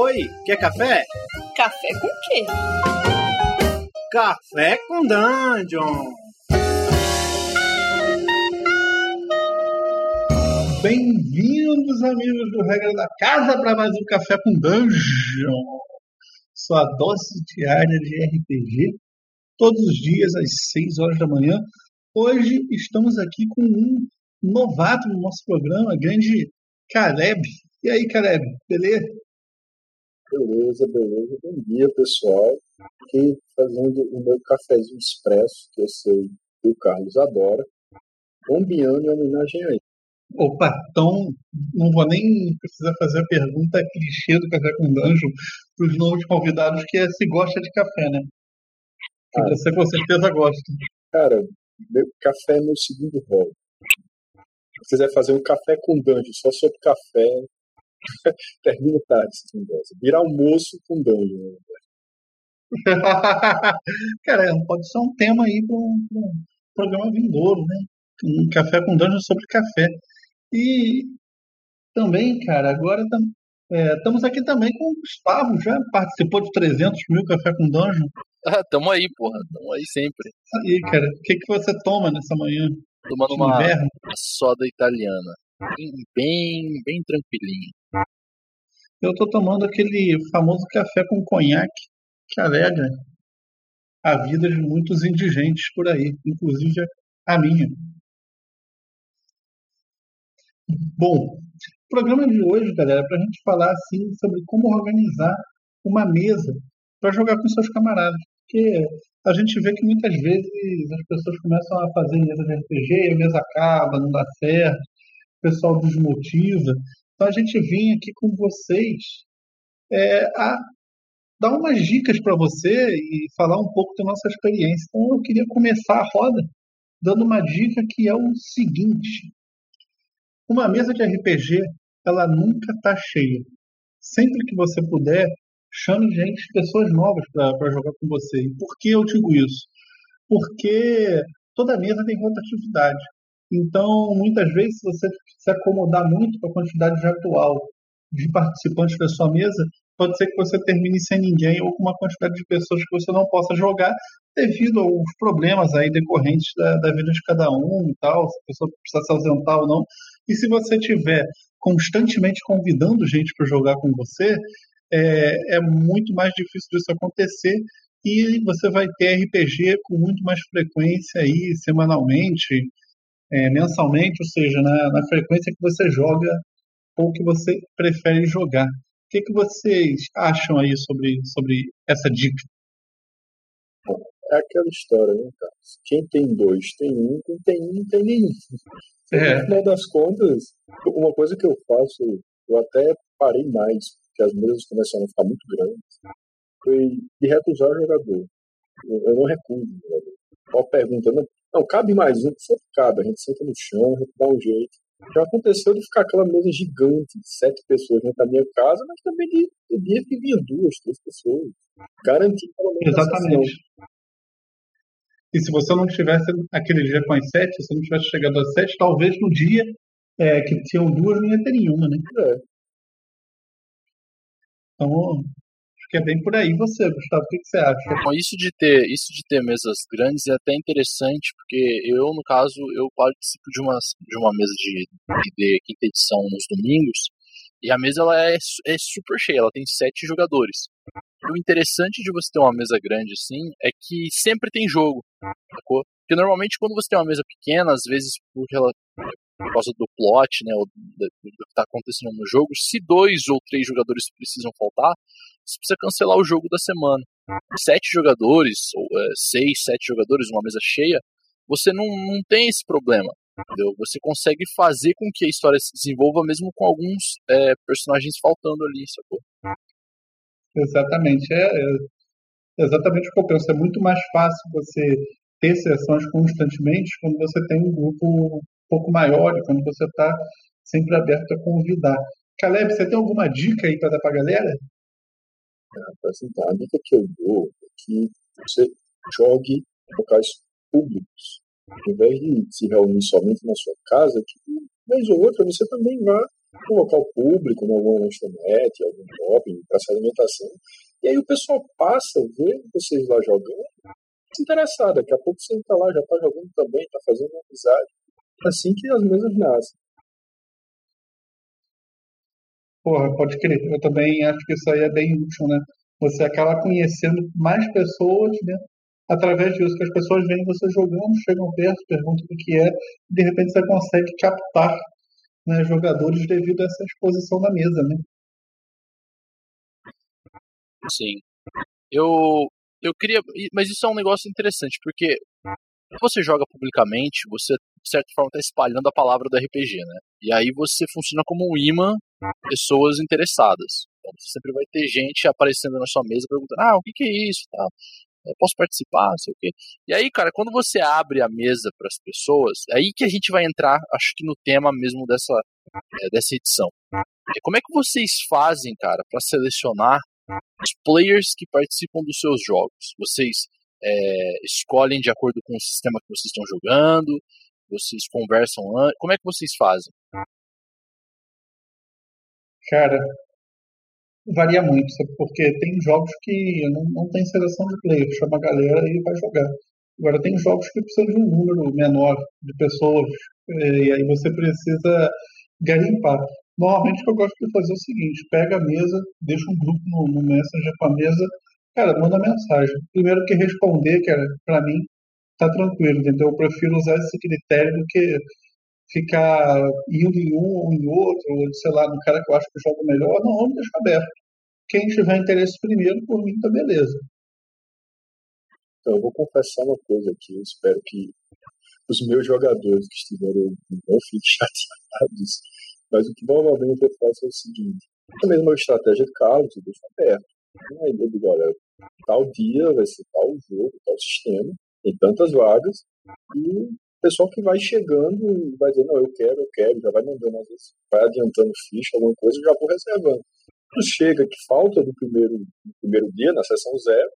Oi, quer café? Café com quê? Café com Dungeon! Bem-vindos, amigos do Regra da Casa, para mais um Café com Dungeon. Sua dose diária de RPG, todos os dias às 6 horas da manhã. Hoje estamos aqui com um novato no nosso programa, grande Caleb. E aí, Caleb, beleza? Beleza, beleza. Bom dia, pessoal. Aqui fazendo o meu cafezinho expresso, que eu sei que o Carlos adora, bombeando em homenagem a ele. Opa, então não vou nem precisar fazer a pergunta clichê do Café com Dungeon para os novos convidados, que é se gosta de café, né? Que Ah. você com certeza gosta. Cara, meu café é meu segundo rol. Se quiser fazer um café com dungeon só sobre café, termina tarde esse negócio. Vira almoço com dungeon. né? Cara, pode ser um tema aí para um, pra um programa vindouro, né? Um café com dungeon sobre café. E também, cara, agora tam- é, estamos aqui também com o Gustavo, já participou de 300 mil café com dungeon. Ah, tamo aí, porra. Tamo aí sempre. Aí, cara, o que, que você toma nessa manhã Tomando de uma inverno? soda italiana. Bem, bem, tranquilinho. Eu tô tomando aquele famoso café com conhaque que alegra a vida de muitos indigentes por aí, inclusive a minha. Bom, o programa de hoje, galera, é para a gente falar assim sobre como organizar uma mesa para jogar com seus camaradas, porque a gente vê que muitas vezes as pessoas começam a fazer mesa de RPG, a mesa acaba, não dá certo, pessoal desmotiva. Então a gente vem aqui com vocês é, a dar umas dicas para você e falar um pouco da nossa experiência. Então eu queria começar a roda dando uma dica que é o seguinte: uma mesa de RPG ela nunca está cheia. Sempre que você puder, chame gente, pessoas novas para jogar com você. E por que eu digo isso? Porque toda mesa tem rotatividade. Então, muitas vezes, se você se acomodar muito com a quantidade atual de participantes da sua mesa, pode ser que você termine sem ninguém ou com uma quantidade de pessoas que você não possa jogar devido aos problemas aí decorrentes da, da vida de cada um e tal, se a pessoa precisa se ausentar ou não. E se você tiver constantemente convidando gente para jogar com você, é, é muito mais difícil disso acontecer e você vai ter RPG com muito mais frequência aí, semanalmente, é, mensalmente, ou seja, na, na frequência que você joga ou que você prefere jogar. O que, que vocês acham aí sobre, sobre essa dica? É aquela história, né, cara? Quem tem dois tem um, quem tem um não tem nenhum. É. No final das contas, uma coisa que eu faço, eu até parei mais, porque as mesas começaram a ficar muito grandes, foi de recusar o jogador. Eu, eu não recuso o jogador. Só pergunta, não, não, cabe mais um, sempre cabe, a gente senta no chão, a gente dá um jeito. Já aconteceu de ficar aquela mesa gigante, sete pessoas dentro da minha casa, mas também de, de dia que vinha duas, três pessoas. Garantir pelo menos Exatamente. E se você não tivesse aquele dia com as sete, se você não tivesse chegado às sete, talvez no dia é, que tinham duas não ia ter nenhuma, né? É. Então, que é bem por aí. Você, Gustavo, o que, você acha? Bom, isso de ter isso de ter mesas grandes é até interessante, porque eu, no caso, eu participo de uma, de uma mesa de D&D quinta edição nos domingos, e a mesa ela é, é super cheia, ela tem sete jogadores. O interessante de você ter uma mesa grande assim é que sempre tem jogo, sacou? Porque normalmente quando você tem uma mesa pequena, às vezes por, por causa do plot, né, do, que está acontecendo no jogo, se dois ou três jogadores precisam faltar, você precisa cancelar o jogo da semana. Sete jogadores, ou é, seis, sete jogadores, uma mesa cheia, você não, não tem esse problema. Entendeu? Você consegue fazer com que a história se desenvolva mesmo com alguns é, personagens faltando ali, sacou? Exatamente. É, é exatamente o que eu penso. É muito mais fácil você ter sessões constantemente quando você tem um grupo pouco maior e quando você está sempre aberto a convidar. Caleb, você tem alguma dica aí para dar para a galera? Assim, tá, a dica que eu dou é que você jogue em locais públicos. Ao invés de se reunir somente na sua casa, que vez ou outra você também vá um local público, em alguma lanchonete, algum shopping, praça de alimentação. E aí o pessoal passa, vê vocês lá jogando, se interessado. Daqui a pouco você está lá, já está jogando também, está fazendo amizade. Assim que as mesas nascem. Porra, pode crer. Eu também acho que isso aí é bem útil, né? Você acaba conhecendo mais pessoas, né? Através disso, que as pessoas veem você jogando, chegam perto, perguntam o que é, e de repente você consegue captar né, jogadores devido a essa exposição na mesa, né? Sim. Eu, eu queria. Mas isso é um negócio interessante, porque você joga publicamente, você, de certa forma, está espalhando a palavra do RPG, né? E aí você funciona como um imã pessoas interessadas. Então você sempre vai ter gente aparecendo na sua mesa perguntando: ah, o que, que é isso? Tá. Eu posso participar, não sei o quê. E aí, cara, quando você abre a mesa para as pessoas, é aí que a gente vai entrar, acho que no tema mesmo dessa, é, dessa edição. É, como é que vocês fazem, cara, para selecionar os players que participam dos seus jogos? Vocês é, escolhem de acordo com o sistema que vocês estão jogando? Vocês conversam antes? Como é que vocês fazem? Cara, varia muito, sabe? porque tem jogos que não, não tem seleção de players, chama a galera e vai jogar. Agora, tem jogos que precisam de um número menor de pessoas, eh, e aí você precisa garimpar. Normalmente, o que eu gosto de fazer é o seguinte: pega a mesa, deixa um grupo no, no Messenger com a mesa, cara, manda mensagem. Primeiro que responder, cara, para mim, tá tranquilo, entendeu? Eu prefiro usar esse critério do que ficar indo em um ou em outro, ou sei lá, no cara que eu acho que joga melhor, não, vamos deixar aberto. Quem tiver interesse primeiro, por mim, tá beleza. Então, eu vou confessar uma coisa aqui, eu espero que os meus jogadores que estiverem não fiquem chateados, mas o que normalmente eu faço é o seguinte, a mesma estratégia de Carlos, eu deixo aberto. Aí eu digo, olha, tal dia vai ser tal jogo, tal sistema, tem tantas vagas, e o pessoal que vai chegando vai dizer, não, eu quero, eu quero, já vai mandando, às vezes, vai adiantando ficha, alguma coisa, já vou reservando. Quando chega que falta do primeiro, do primeiro dia, na sessão zero,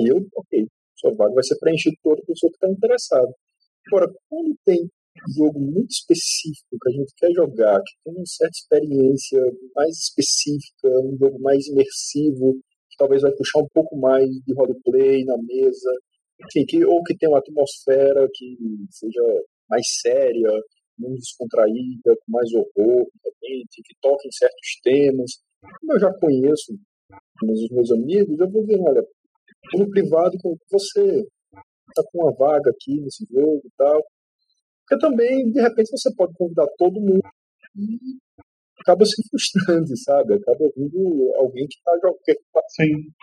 e eu, ok, sua vaga vai ser preenchida por outra pessoa que está interessada. Agora, quando tem um jogo muito específico que a gente quer jogar, que tem uma certa experiência mais específica, um jogo mais imersivo, que talvez vai puxar um pouco mais de roleplay na mesa, enfim, que, ou que tenha uma atmosfera que seja mais séria, menos descontraída, com mais horror, que toque em certos temas. Como eu já conheço os meus amigos, eu vou dizer, olha, no privado você, está com uma vaga aqui nesse jogo e tal. Porque também, de repente, você pode convidar todo mundo e acaba se frustrando, sabe? Acaba vindo alguém que está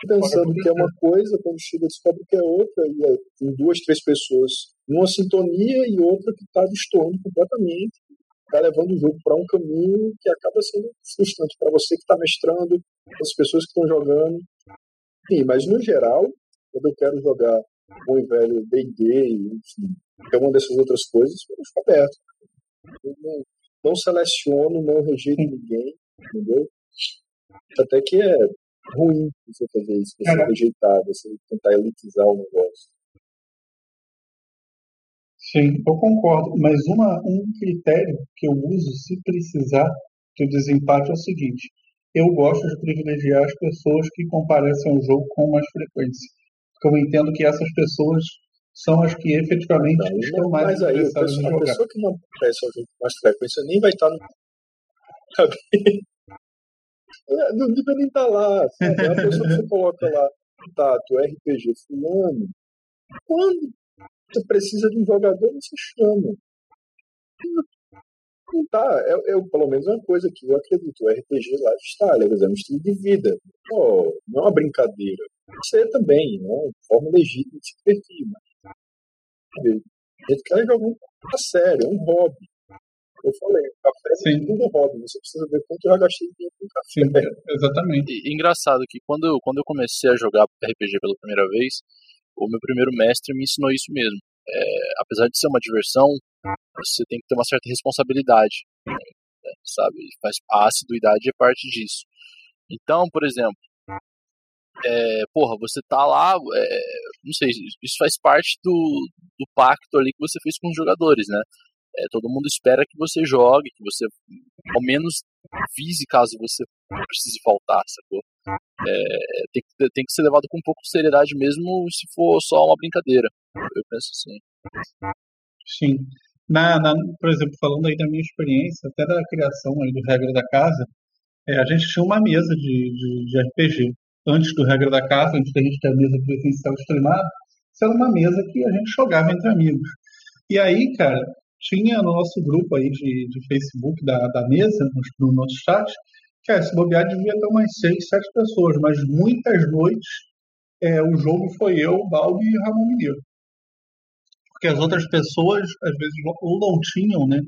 pensando que é uma coisa, quando chega descobre que é outra, e é, tem duas, três pessoas numa sintonia e outra que está destoando completamente, está levando o jogo para um caminho que acaba sendo frustrante para você que está mestrando, as pessoas que estão jogando. Sim, mas no geral, quando eu quero jogar bom e velho D&D, enfim, uma dessas outras coisas, eu fico aberto. Eu não, não seleciono, não rejeito ninguém, entendeu? Até que é ruim você fazer isso, você rejeitar, você tentar elitizar o negócio. Sim, eu concordo, mas uma, um critério que eu uso, se precisar, que o desempate é o seguinte: eu gosto de privilegiar as pessoas que comparecem ao jogo com mais frequência, porque eu entendo que essas pessoas são as que efetivamente não, estão mais mas aí, interessadas pessoa. A pessoa que não ao jogo com mais frequência nem vai estar no. não devia nem estar lá. Sabe? A pessoa que você coloca lá, tá, tu RPG fulano, quando você precisa de um jogador, você chama. Não tá, é, é, pelo menos é uma coisa que eu acredito, o RPG lá está, é um estilo de vida. Pô, não é uma brincadeira. Você também, né? Forma legítima de se divertir, mas a gente quer jogar um a sério, é um hobby. Eu falei, café Sim. é tudo hobby, você precisa ver quanto eu já gastei com café. Sim, exatamente. E, engraçado que quando, quando eu comecei a jogar RPG pela primeira vez, o meu primeiro mestre me ensinou isso mesmo. É, apesar de ser uma diversão, você tem que ter uma certa responsabilidade, né, sabe? A assiduidade é parte disso. Então, por exemplo, é, porra, você tá lá, é, não sei, isso faz parte do, do pacto ali que você fez com os jogadores, né? É, todo mundo espera que você jogue, que você ao menos vise caso você precise voltar, sacou? É, tem, tem que ser levado com um pouco de seriedade mesmo se for só uma brincadeira. Eu penso assim. Sim. Na, na, por exemplo, falando aí da minha experiência, até da criação aí do Regra da Casa, é, a gente tinha uma mesa de, de, de, RPG. Antes do Regra da Casa, antes da gente ter a mesa presencial streamada, isso era uma mesa que a gente jogava entre amigos. E aí, cara, tinha no nosso grupo aí de, de Facebook da, da mesa, no, no nosso chat, que é, se bobear devia ter umas seis, sete pessoas, mas muitas noites é, o jogo foi eu, Balbi e Ramon Mineiro. Porque as outras pessoas, às vezes, ou não tinham né,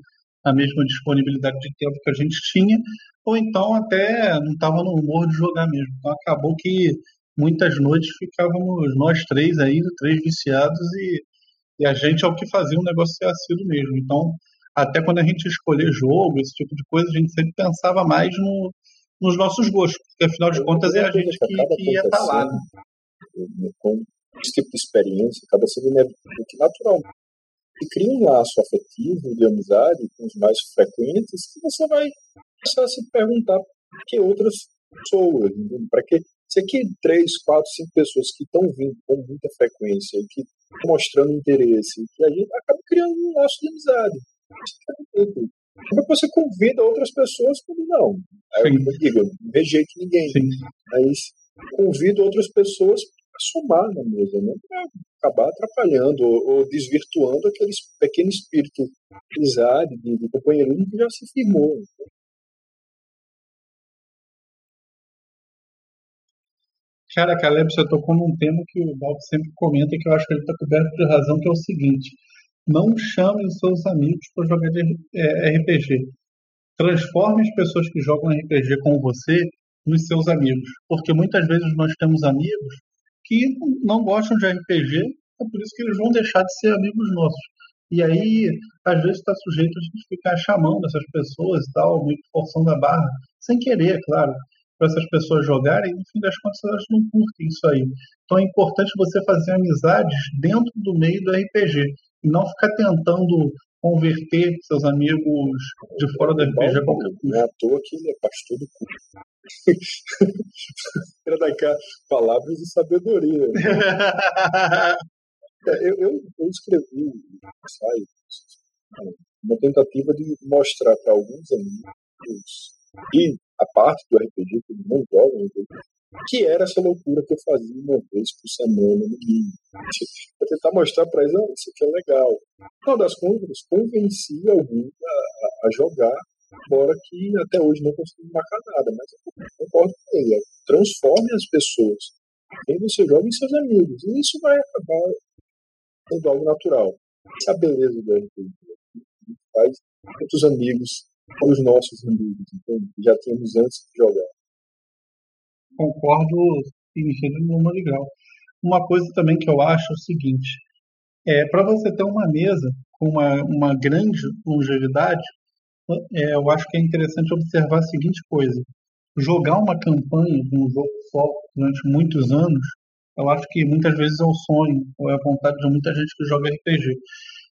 a mesma disponibilidade de tempo que a gente tinha, ou então até não estava no humor de jogar mesmo. Então acabou que muitas noites ficávamos nós três aí, três viciados, e, e a gente é o que fazia o negócio ser assíduo mesmo. Então, até quando a gente escolher jogo, esse tipo de coisa, a gente sempre pensava mais no, nos nossos gostos, porque afinal de contas é a gente que, que ia estar tá lá. Né? Com esse tipo de experiência acaba sendo natural. E cria um laço afetivo de amizade com os mais frequentes que você vai começar a se perguntar por que outras pessoas, para que se aqui três, quatro, cinco pessoas que estão vindo com muita frequência, que estão mostrando interesse, que a gente acaba criando um laço de amizade. Como você convida outras pessoas quando não? Aí eu digo, não rejeito ninguém. Sim. Mas convido outras pessoas para somar na mesa, não para acabar atrapalhando ou, ou, desvirtuando aquele pequeno espírito de amizade, de, de companheirismo que já se firmou. Cara, Caleb, você tocou num tema que o Bob sempre comenta que eu acho que ele está coberto de razão, que é o seguinte: não chame os seus amigos para jogar de é, RPG. Transforme as pessoas que jogam RPG com você nos seus amigos. Porque muitas vezes nós temos amigos que não gostam de RPG, é por isso que eles vão deixar de ser amigos nossos. E aí, às vezes, está sujeito a gente ficar chamando essas pessoas e tal, meio que forçando a barra, sem querer, é claro, para essas pessoas jogarem, no fim das contas elas não curtem isso aí. Então é importante você fazer amizades dentro do meio do RPG e não ficar tentando converter seus amigos de fora do RPG a qualquer custo. Não é à toa que ele é pastor do culto. Quero dar cá palavras de sabedoria. é, eu, eu, eu, escrevi um ensaio, uma tentativa de mostrar para alguns amigos e a parte do RPG que não jogam RPG, que era essa loucura que eu fazia uma vez por semana no mínimo. Para tentar mostrar para eles, oh, isso aqui é legal. Final das contas, convenci alguns a, a, jogar, embora que até hoje não consegui marcar nada, mas eu concordo com ele. É, transforme as pessoas. E você joga em seus amigos. E isso vai acabar sendo algo natural. Essa a beleza do RPG. Faz muitos amigos os nossos amigos, entende? já tínhamos antes de jogar concordo em gênero grau. Uma coisa também que eu acho é o seguinte, é, para você ter uma mesa com uma, uma grande longevidade, é, eu acho que é interessante observar a seguinte coisa. Jogar uma campanha de um jogo só durante muitos anos, eu acho que muitas vezes é o sonho, ou é a vontade de muita gente que joga RPG.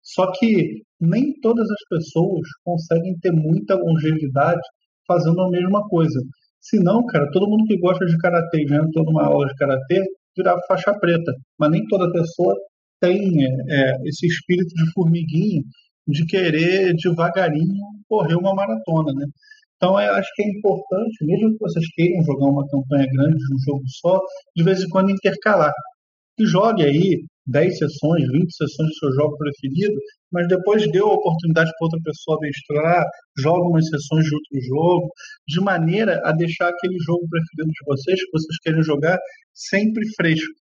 Só que nem todas as pessoas conseguem ter muita longevidade fazendo a mesma coisa. Se não, cara, todo mundo que gosta de karatê e vem toda uma aula de karatê virava faixa preta. Mas nem toda pessoa tem é, esse espírito de formiguinha de querer devagarinho correr uma maratona, né? Então, eu acho que é importante, mesmo que vocês queiram jogar uma campanha grande de um jogo só, de vez em quando intercalar. E jogue aí 10 sessões, 20 sessões do seu jogo preferido, mas depois dê a oportunidade para outra pessoa mestrar, joga umas sessões de outro jogo, de maneira a deixar aquele jogo preferido de vocês, que vocês querem jogar, sempre fresco.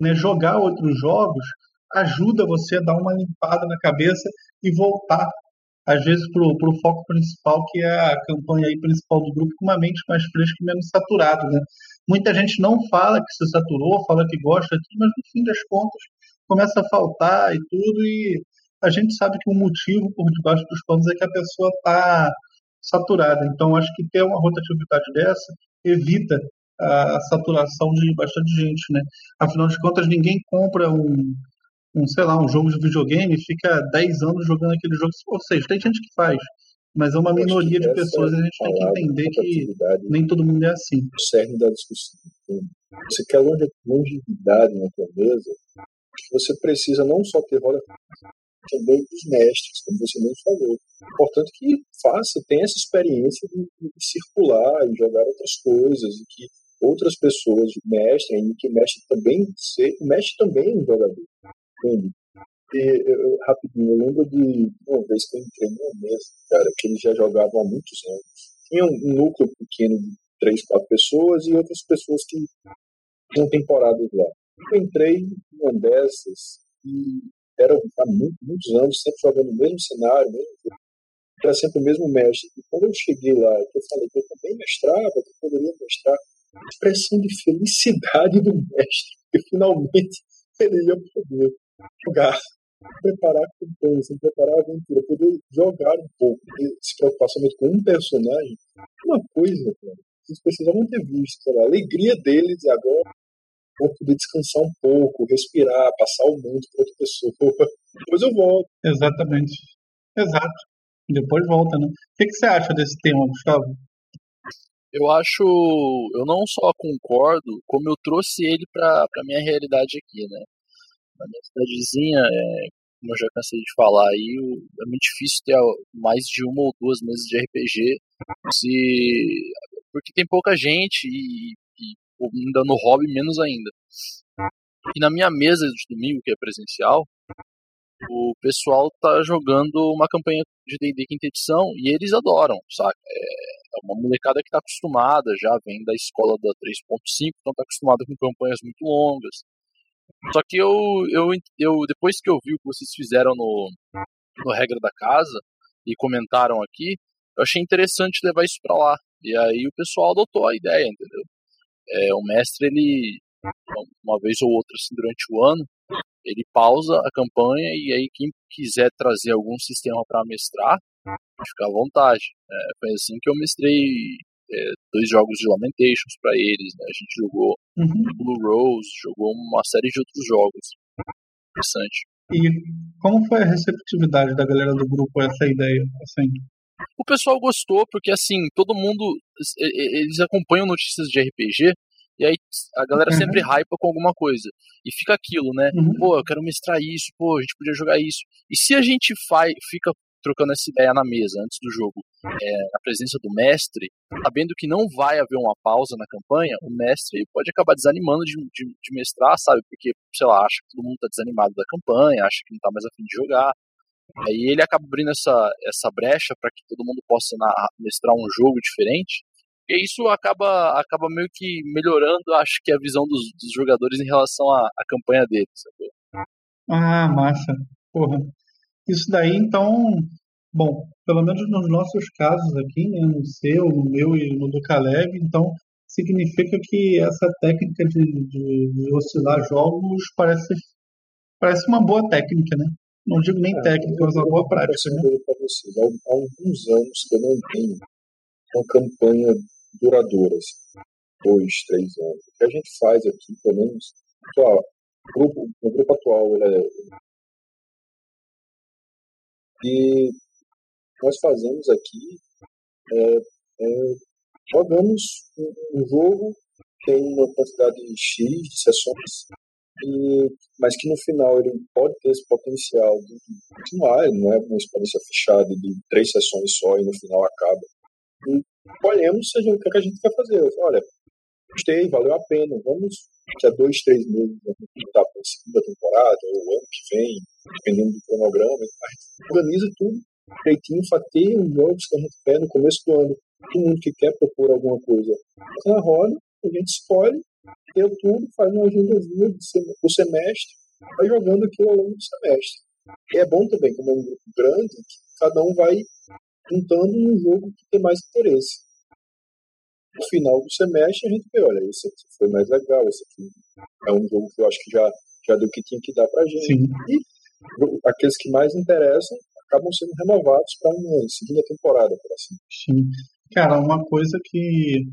Né? Jogar outros jogos ajuda você a dar uma limpada na cabeça e voltar, às vezes, para o foco principal, que é a campanha aí principal do grupo, com uma mente mais fresca e menos saturada. Né? Muita gente não fala que se saturou, fala que gosta, mas no fim das contas começa a faltar e tudo, e a gente sabe que o motivo por debaixo dos panos é que a pessoa está saturada. Então, acho que ter uma rotatividade dessa evita a saturação de bastante gente, né? Afinal de contas, ninguém compra um, um sei lá, um jogo de videogame e fica 10 anos jogando aquele jogo. Ou seja, tem gente que faz, mas é uma minoria de pessoas e a gente tem que entender que nem todo mundo é assim. o cerne da discussão. Você quer longe- longevidade na tua mesa, você precisa não só ter roda também dos mestres, como você mesmo falou. Importante que faça, tenha essa experiência de, de circular e jogar outras coisas, e que outras pessoas mestrem, e que mestre também, se, o mestre também é um jogador. Entende? E, eu, rapidinho, eu lembro de uma vez que eu entrei numa mesa, cara, que eles já jogavam há muitos anos. Tinha um, núcleo pequeno de três, quatro pessoas e outras pessoas que tinham temporadas lá. Eu entrei numa dessas e era há muito, muitos anos, sempre jogando o mesmo cenário, mesmo era sempre o mesmo mestre. E quando eu cheguei lá, eu falei que eu também mestrava, que eu poderia mestrar, a expressão de felicidade do mestre, que finalmente ele ia poder jogar, preparar a campanha, preparar a aventura, poder jogar um pouco, se preocupar somente com um personagem, uma coisa, cara, vocês precisavam ter visto, sei lá, a alegria deles agora vou poder descansar um pouco, respirar, passar o mundo para outra pessoa. Depois eu volto. Exatamente. Exato. Depois volta, né? O que, que você acha desse tema, Gustavo? Eu acho, eu não só concordo, como eu trouxe ele para a minha realidade aqui, né? Na minha cidadezinha, é, como eu já cansei de falar aí, é muito difícil ter mais de uma ou duas mesas de RPG, se, porque tem pouca gente e, e ainda no hobby menos ainda. E na minha mesa de domingo, que é presencial, o pessoal tá jogando uma campanha de D&D quinta edição e eles adoram, saca? É, é uma molecada que tá acostumada, já vem da escola da 3.5, então tá acostumada com campanhas muito longas. Só que eu, eu, eu depois que eu vi o que vocês fizeram no, no Regra da Casa e comentaram aqui, eu achei interessante levar isso pra lá. E aí o pessoal adotou a ideia, entendeu? É, o mestre, ele, uma vez ou outra assim, durante o ano, ele pausa a campanha e aí quem quiser trazer algum sistema para mestrar, fica à vontade. É, foi assim que eu mestrei é, dois jogos de Lamentations para eles, né? A gente jogou Uhum. Blue Rose, jogou uma série de outros jogos. Interessante. E como foi a receptividade da galera do grupo a essa ideia? Assim, O pessoal gostou porque assim, todo mundo e- e- eles acompanham notícias de RPG e aí a galera Uhum. sempre hypa com alguma coisa. E fica aquilo, né? Uhum. Pô, eu quero mestrar isso, pô, a gente podia jogar isso. E se a gente faz, fica trocando essa ideia na mesa antes do jogo, é, na presença do mestre, sabendo que não vai haver uma pausa na campanha, o mestre pode acabar desanimando de, de, de mestrar, sabe? Porque, sei lá, acha que todo mundo tá desanimado da campanha, acha que não tá mais afim de jogar. Aí ele acaba abrindo essa, essa brecha para que todo mundo possa na- mestrar um jogo diferente. E isso acaba, acaba meio que melhorando, acho que, a visão dos, dos jogadores em relação à, à campanha deles. Sabe? ah, massa. Porra. Isso daí, então, bom, pelo menos nos nossos casos aqui, né, no seu, no meu e no do Caleb, então significa que essa técnica de, de, de oscilar jogos parece, parece uma boa técnica, né? Não digo nem É, técnica, mas uma boa prática. Né? para vocês, há, há alguns anos que eu não tenho uma campanha duradoura, assim, dois, três anos. O que a gente faz aqui, pelo menos, ó, o grupo, o grupo atual, ele é, e nós fazemos aqui, é, é, jogamos um, um jogo, tem uma quantidade X de sessões, e, mas que no final ele pode ter esse potencial de continuar, não é uma experiência fechada de três sessões só e no final acaba. E gente- o que, é que a gente quer fazer. Eu falo, olha, gostei, valeu a pena, vamos daqui a dois, três meses voltar para a segunda temporada, ou ano que vem, dependendo do cronograma, gente organiza tudo direitinho, fatiia os jogos que a gente quer no começo do ano. Todo mundo que quer propor alguma coisa na roda, a gente escolhe, deu tudo, faz uma agendazinha do semestre, vai jogando aquilo ao longo do semestre. E é bom também, como é um grupo grande, que cada um vai juntando um jogo que tem mais interesse. No final do semestre, a gente vê, olha, esse aqui foi mais legal, esse aqui é um jogo que eu acho que já, já deu o que tinha que dar pra gente. Sim. Aqueles que mais interessam acabam sendo renovados para uma segunda temporada, por assim Sim. Cara, uma coisa que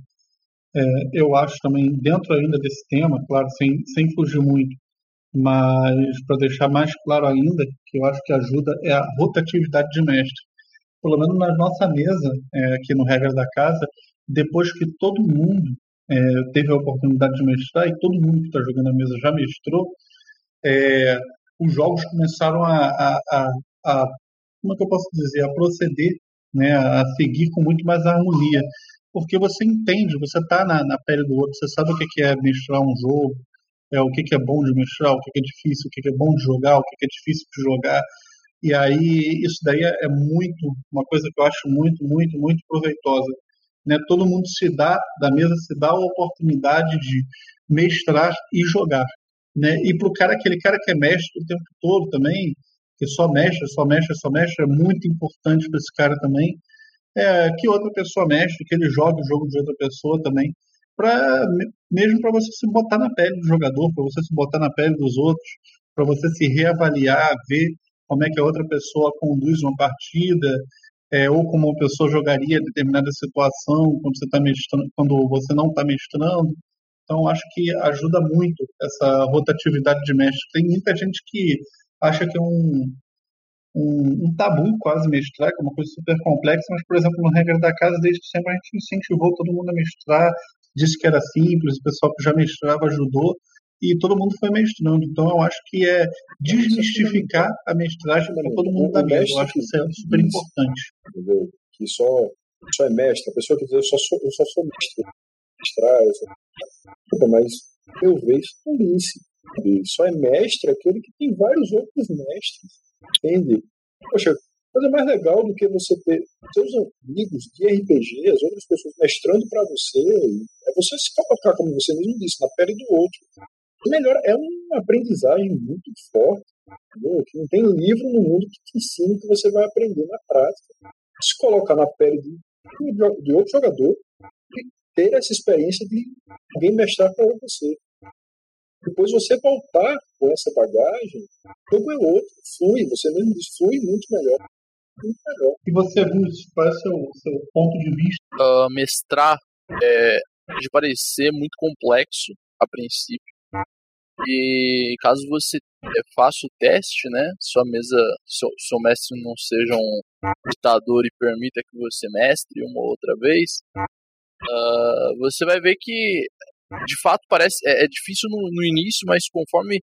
é, eu acho também, dentro ainda desse tema, claro, sem, sem fugir muito, mas para deixar mais claro ainda, que eu acho que ajuda é a rotatividade de mestre. pelo menos na nossa mesa, é, aqui no Regra da Casa, depois que todo mundo é, teve a oportunidade de mestrar, e todo mundo que está jogando a mesa já mestrou, é, os jogos começaram a, a, a, a, como é que eu posso dizer, a proceder, né, a seguir com muito mais harmonia, porque você entende, você está na, na pele do outro, você sabe o que é mestrar um jogo, é o que é bom de mestrar, o que é difícil, o que é bom de jogar, o que é difícil de jogar, e aí isso daí é, é muito, uma coisa que eu acho muito, muito, muito proveitosa. Né? Todo mundo se dá, da mesa se dá a oportunidade de mestrar e jogar. Né? E para o cara, aquele cara que é mestre o tempo todo também, que só mestre, só mestre, só mestre, é muito importante para esse cara também, é, que outra pessoa mestre, que ele jogue o jogo de outra pessoa também, para mesmo para você se botar na pele do jogador, para você se botar na pele dos outros, para você se reavaliar, ver como é que a outra pessoa conduz uma partida, é, ou como uma pessoa jogaria determinada situação quando você, tá mestrando, quando você não está mestrando. Então, acho que ajuda muito essa rotatividade de mestre. Tem muita gente que acha que é um, um, um tabu quase mestrar, que é uma coisa super complexa, mas, por exemplo, no Regra da Casa, desde sempre a gente incentivou todo mundo a mestrar, disse que era simples, o pessoal que já mestrava ajudou, e todo mundo foi mestrando. Então eu acho que é desmistificar a mestragem para todo mundo da mesa. Eu acho que isso é super importante. Entendeu? Que só, só é mestre. A pessoa que diz, eu só sou, eu só sou mestre. Mestrar, eu sou... mas eu vejo tolice. Só é mestre aquele que tem vários outros mestres. Entende? Poxa, coisa mais legal do que você ter seus amigos de RPG, as outras pessoas mestrando para você, é você se colocar, como você mesmo disse, na pele do outro melhor, é uma aprendizagem muito forte, entendeu? que não tem livro no mundo que te ensine que você vai aprender na prática. Se colocar na pele de, de outro jogador e ter essa experiência de alguém mestrar para você. Depois você voltar com essa bagagem, o jogo é outro, flui, você mesmo diz, flui muito melhor. Muito melhor. E você, Bruce, qual é o seu, seu ponto de vista? Uh, mestrar é, pode parecer muito complexo a princípio, e caso você é, faça o teste, né, sua mesa, seu, seu mestre não seja um ditador e permita que você mestre uma outra vez, uh, você vai ver que de fato parece é, é difícil no, no, início, mas conforme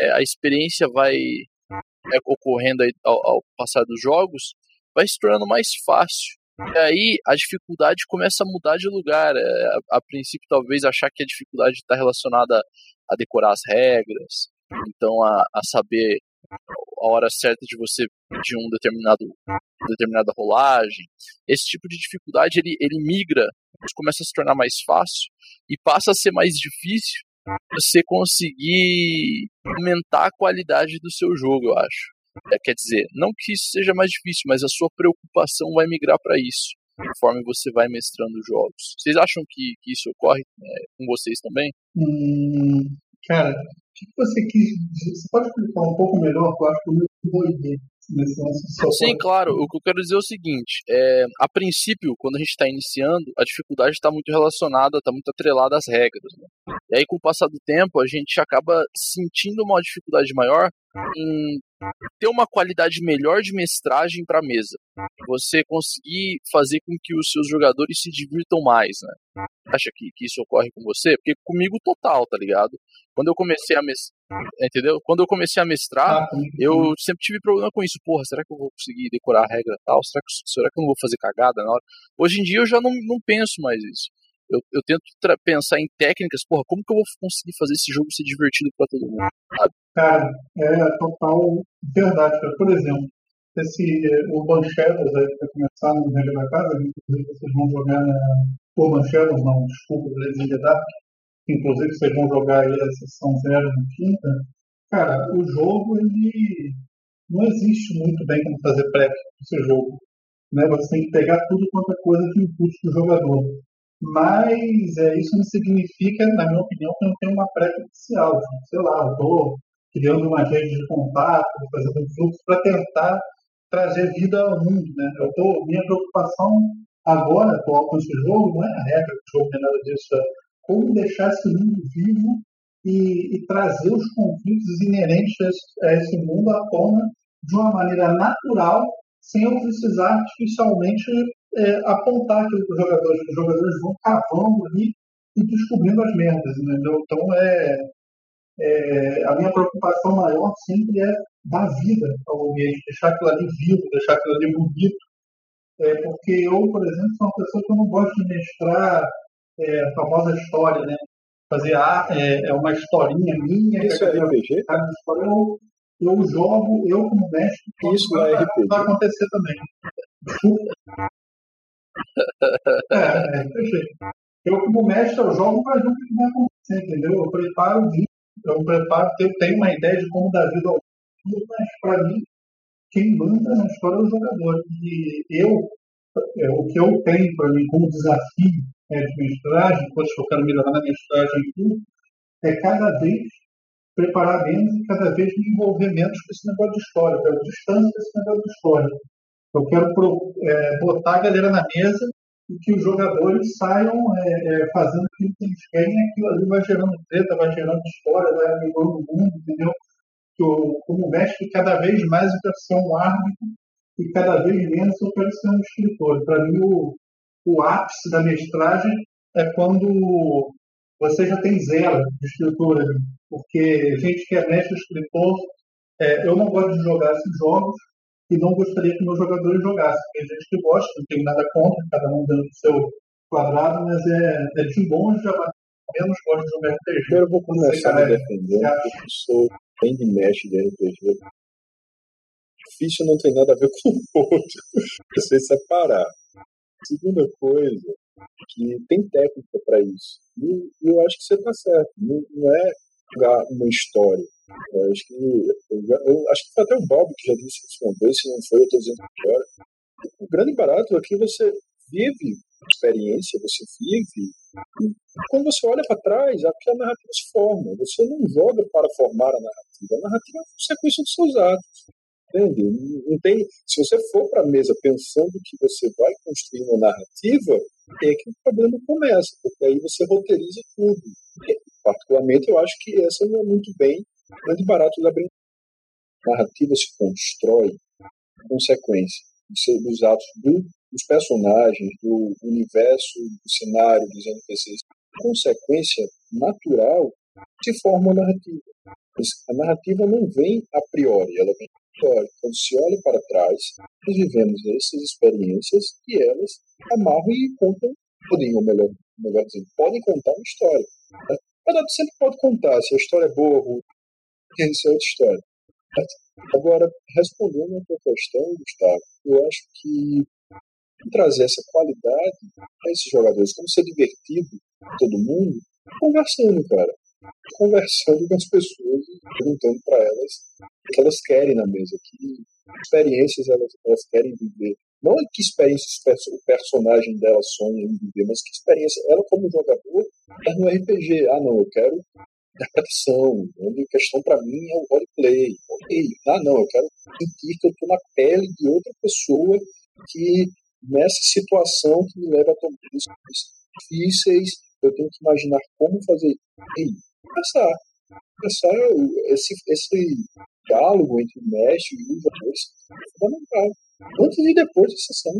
é, a experiência vai é, ocorrendo ao, ao passar dos jogos, vai se tornando mais fácil. E aí a dificuldade começa a mudar de lugar. É, a, a, princípio, talvez achar que a dificuldade está relacionada a decorar as regras, então a, a saber a hora certa de você de um determinado determinada rolagem. Esse tipo de dificuldade ele, ele migra, começa a se tornar mais fácil e passa a ser mais difícil você conseguir aumentar a qualidade do seu jogo, eu acho. É, quer dizer, não que isso seja mais difícil, mas a sua preocupação vai migrar para isso, conforme você vai mestrando jogos. Vocês acham que, que isso ocorre né, com vocês também? Hum, cara, o que você quis? Você pode explicar um pouco melhor? Eu acho que eu não vou lance. Sim, claro. O que eu quero dizer é o seguinte: é, a princípio, quando a gente está iniciando, a dificuldade está muito relacionada, está muito atrelada às regras. Né? E aí, com o passar do tempo, a gente acaba sentindo uma dificuldade maior em ter uma qualidade melhor de mestragem para a mesa. Você conseguir fazer com que os seus jogadores se divirtam mais, né? Acha que, que isso ocorre com você? Porque comigo total, tá ligado? Quando eu comecei a mestrar, entendeu? Quando eu comecei a mestrar, ah, eu sempre tive problema com isso. Porra, será que eu vou conseguir decorar a regra tal? Será que, será que eu não vou fazer cagada na hora? Hoje em dia eu já não, não penso mais isso. Eu, eu tento pensar em técnicas, porra, como que eu vou conseguir fazer esse jogo ser divertido para todo mundo, sabe? Cara, é total verdade. Por exemplo, esse Urban Shadows aí que vai começar no Regra da Casa, inclusive vocês vão jogar na Urban Shadows, não, desculpa, Blazing the Dark, inclusive vocês vão jogar aí a sessão zero no quinta. Cara, o jogo, ele não existe muito bem como fazer prep esse jogo. Né? Você tem que pegar tudo quanto é coisa que impulso do jogador. Mas é, isso não significa, na minha opinião, que não tem uma pré oficial. Sei lá, eu estou criando uma rede de contato, fazendo um fluxo para tentar trazer vida ao mundo. Né? Eu tô, minha preocupação agora, atual com esse jogo, não é a regra do jogo, nem nada disso, é como deixar esse mundo vivo e, e trazer os conflitos inerentes a esse, mundo à tona de uma maneira natural, sem eu precisar artificialmente é, apontar aquilo para os jogadores. Os jogadores vão cavando ali e descobrindo as merdas, entendeu? Então, é, é, a minha preocupação maior sempre é dar vida ao ambiente, deixar aquilo ali vivo, deixar aquilo ali bonito. É, porque eu, por exemplo, sou uma pessoa que eu não gosto de mestrar é, a famosa história, né? Fazer ah, é, é uma historinha minha. Isso é RPG? Eu, eu jogo, eu como mestre, isso é RPG. vai acontecer também. é, é, perfeito. Eu como mestre, eu jogo para ver o que vai acontecer, entendeu? Eu preparo o vídeo, eu preparo, eu tenho uma ideia de como dar vida ao vídeo, mas para mim, quem manda na história é o jogador. E eu, é, o que eu tenho para mim como desafio é, de mestragem, coisas que eu quero melhorar na mestragem tudo, é cada vez preparar menos e cada vez me envolver menos com esse negócio de história, quero distância desse negócio de história. Eu quero pro, é, botar a galera na mesa e que os jogadores saiam é, é, fazendo aquilo que eles querem, aquilo ali vai gerando treta, vai gerando história, vai amigrando o mundo, entendeu? Que eu, como mestre, cada vez mais eu quero ser um árbitro e cada vez menos eu quero ser um escritor. Para mim, o, o ápice da mestragem é quando você já tem zero de escritura, porque gente que é mestre escritor, é, eu não gosto de jogar esses jogos e não gostaria que meus jogadores jogassem. Tem gente que gosta, não tenho nada contra, cada um dentro do seu quadrado, mas é, é de bom já menos gosto de jogar RPG. Primeiro eu vou começar a defender, porque eu sou bem de mestre de RPG. Difícil não tem nada a ver com o outro. Você separar. Segunda coisa, que tem técnica para isso. E eu acho que você está certo. Não, não é uma história. Eu acho, que, eu, eu, acho que foi até o Bob que já disse isso uma vez, se não foi, eu estou dizendo agora. O grande barato é que você vive experiência, você vive. E quando você olha para trás, aqui a narrativa se forma. Você não joga para formar a narrativa. A narrativa é a consequência dos seus atos. Entende? Não tem, se você for para a mesa pensando que você vai construir uma narrativa, é que o problema começa, porque aí você roteiriza tudo. Particularmente, eu acho que essa não é muito bem grande barato da brincadeira. Narrativa se constrói em consequência dos atos do, dos personagens, do universo, do cenário, dos NPCs. Em consequência natural, se forma a narrativa. A narrativa não vem a priori, ela vem Quando se olha para trás, nós vivemos essas experiências e elas amarram e contam, podem, ou melhor, melhor dizendo, podem contar uma história. Né? Mas sempre pode contar, se a história é boa ou ruim, isso é outra história. Agora, respondendo a tua questão, Gustavo, eu acho que trazer essa qualidade a esses jogadores, como ser divertido todo mundo, conversando, cara conversando com as pessoas perguntando para elas o que elas querem na mesa, que experiências elas, elas querem viver. Não é que experiências o personagem dela sonha em viver, mas que experiência ela como jogador é no RPG. Ah, não, eu quero interpretação. A questão para mim é o roleplay. Ok. Ah, não, eu quero sentir que eu estou na pele de outra pessoa que nessa situação que me leva a tomar decisões difíceis, eu tenho que imaginar como fazer. Ei, começar. Começar esse, esse diálogo entre o mestre e os jogadores é fundamental. Antes e depois da sessão.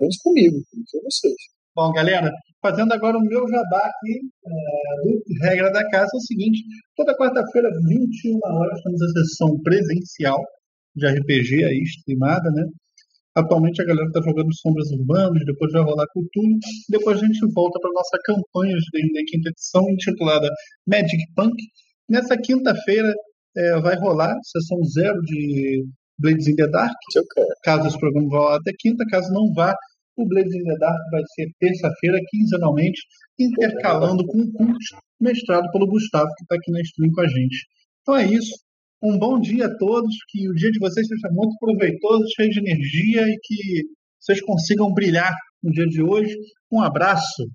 Menos comigo, sei vocês. Bom, galera, fazendo agora o meu jabá aqui, é, regra da casa é o seguinte: toda quarta-feira, 21 horas, temos a sessão presencial de RPG aí, streamada, né? Atualmente a galera está jogando Sombras Urbanas, depois vai rolar Cultura, depois a gente volta para nossa campanha de quinta edição intitulada Magic Punk. Nessa quinta-feira é, vai rolar sessão zero de Blades in the Dark. Caso esse programa vá até quinta, caso não vá, o Blades in the Dark vai ser terça-feira, quinzenalmente, intercalando com o curso mestrado pelo Gustavo, que está aqui na stream com a gente. Então é isso. Um bom dia a todos, que o dia de vocês seja muito proveitoso, cheio de energia e que vocês consigam brilhar no dia de hoje. Um abraço.